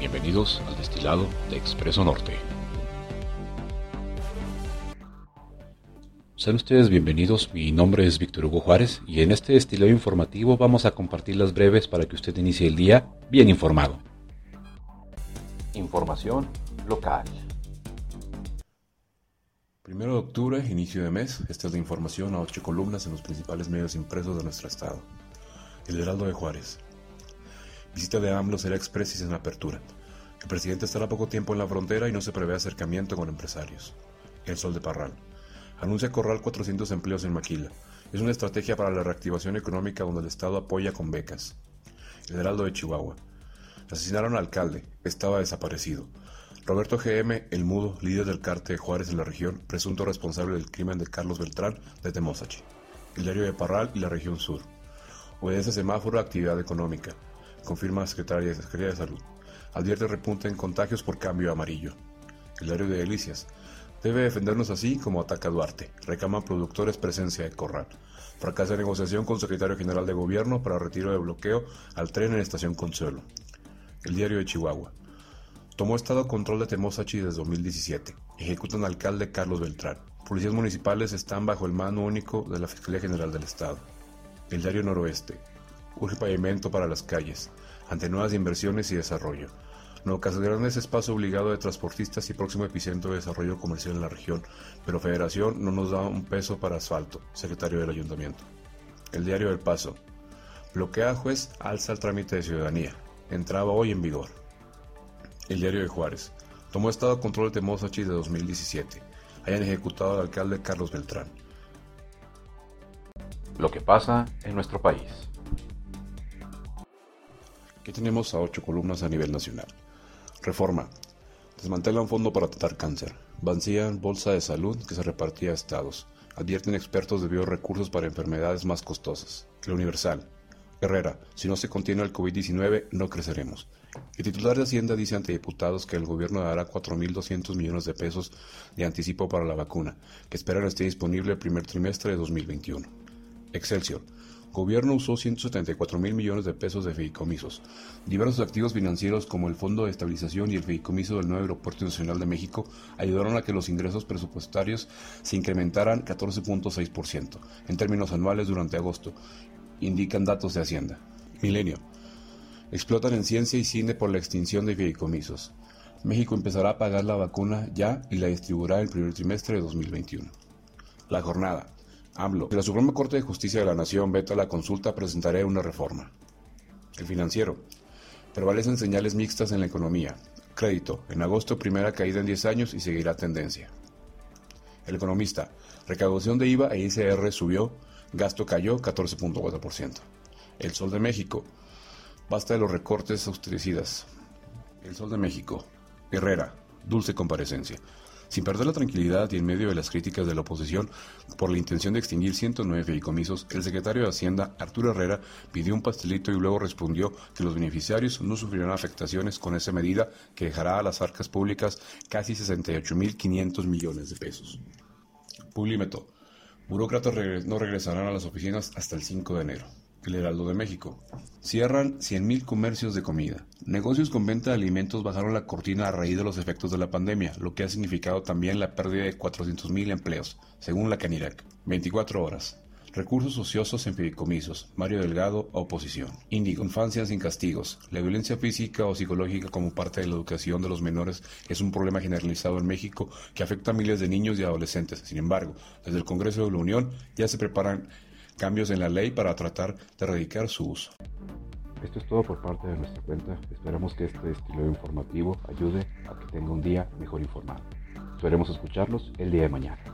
Bienvenidos al destilado de Expreso Norte. Sean ustedes bienvenidos, mi nombre es Víctor Hugo Juárez y en este destilado informativo vamos a compartir las breves para que usted inicie el día bien informado. Información local. Primero de octubre, inicio de mes, esta es la información a ocho columnas en los principales medios impresos de nuestro estado. El Heraldo de Juárez. Visita de AMLO será expresis en apertura. El presidente estará poco tiempo en la frontera y no se prevé acercamiento con empresarios. El Sol de Parral. Anuncia Corral 400 empleos en Maquila. Es una estrategia para la reactivación económica donde el Estado apoya con becas. El Heraldo de Chihuahua. Asesinaron al alcalde. Estaba desaparecido. Roberto GM, el mudo, líder del cártel de Juárez en la región, presunto responsable del crimen de Carlos Beltrán de Temosachi. El diario de Parral y la región sur. Obedece semáforo a actividad económica confirma la de Salud. Advierte repunte en contagios por cambio amarillo. El diario de Delicias. Debe defendernos así como ataca Duarte. Reclaman productores presencia de Corral. Fracasa negociación con secretario general de gobierno para retiro de bloqueo al tren en estación Consuelo. El diario de Chihuahua. Tomó estado control de Temosachi desde 2017. Ejecutan alcalde Carlos Beltrán. Policías municipales están bajo el mando único de la Fiscalía General del Estado. El diario Noroeste. Urge pavimento para las calles, ante nuevas inversiones y desarrollo. Nuevo Casas es paso obligado de transportistas y próximo epicentro de desarrollo comercial en la región, pero Federación no nos da un peso para asfalto, secretario del Ayuntamiento. El diario del Paso. Bloquea juez, alza el trámite de ciudadanía. Entraba hoy en vigor. El diario de Juárez. Tomó estado control de Temosachi de 2017. Hayan ejecutado al alcalde Carlos Beltrán. Lo que pasa en nuestro país. Aquí tenemos a ocho columnas a nivel nacional. Reforma. Desmantelan fondo para tratar cáncer. Vacían bolsa de salud que se repartía a estados. Advierten expertos de biorecursos para enfermedades más costosas. La Universal. Herrera. Si no se contiene el COVID-19, no creceremos. El titular de Hacienda dice ante diputados que el gobierno dará 4.200 millones de pesos de anticipo para la vacuna, que esperan esté disponible el primer trimestre de 2021. Excelsior. Gobierno usó 174 mil millones de pesos de fideicomisos. Diversos activos financieros como el Fondo de Estabilización y el fideicomiso del nuevo Aeropuerto Nacional de México ayudaron a que los ingresos presupuestarios se incrementaran 14.6% en términos anuales durante agosto, indican datos de Hacienda. Milenio. Explotan en ciencia y cine por la extinción de fideicomisos. México empezará a pagar la vacuna ya y la distribuirá el primer trimestre de 2021. La jornada. AMLO. Si la Suprema Corte de Justicia de la Nación veta la consulta, presentaré una reforma. El financiero. Prevalecen señales mixtas en la economía. Crédito. En agosto, primera caída en 10 años y seguirá tendencia. El economista. Recaudación de IVA e ICR subió. Gasto cayó 14.4%. El Sol de México. Basta de los recortes austericidas. El Sol de México. Herrera. Dulce comparecencia. Sin perder la tranquilidad y en medio de las críticas de la oposición por la intención de extinguir 109 fideicomisos, el secretario de Hacienda, Arturo Herrera, pidió un pastelito y luego respondió que los beneficiarios no sufrirán afectaciones con esa medida que dejará a las arcas públicas casi 68.500 millones de pesos. Publímetro. Burócratas no regresarán a las oficinas hasta el 5 de enero. El Heraldo de México. Cierran 100.000 comercios de comida. Negocios con venta de alimentos bajaron la cortina a raíz de los efectos de la pandemia, lo que ha significado también la pérdida de 400.000 empleos, según la Canirac. 24 horas. Recursos ociosos en fideicomisos. Mario Delgado, oposición. Infancia sin castigos. La violencia física o psicológica como parte de la educación de los menores es un problema generalizado en México que afecta a miles de niños y adolescentes. Sin embargo, desde el Congreso de la Unión ya se preparan cambios en la ley para tratar de erradicar su uso. Esto es todo por parte de nuestra cuenta. Esperamos que este estilo informativo ayude a que tenga un día mejor informado. Esperemos escucharlos el día de mañana.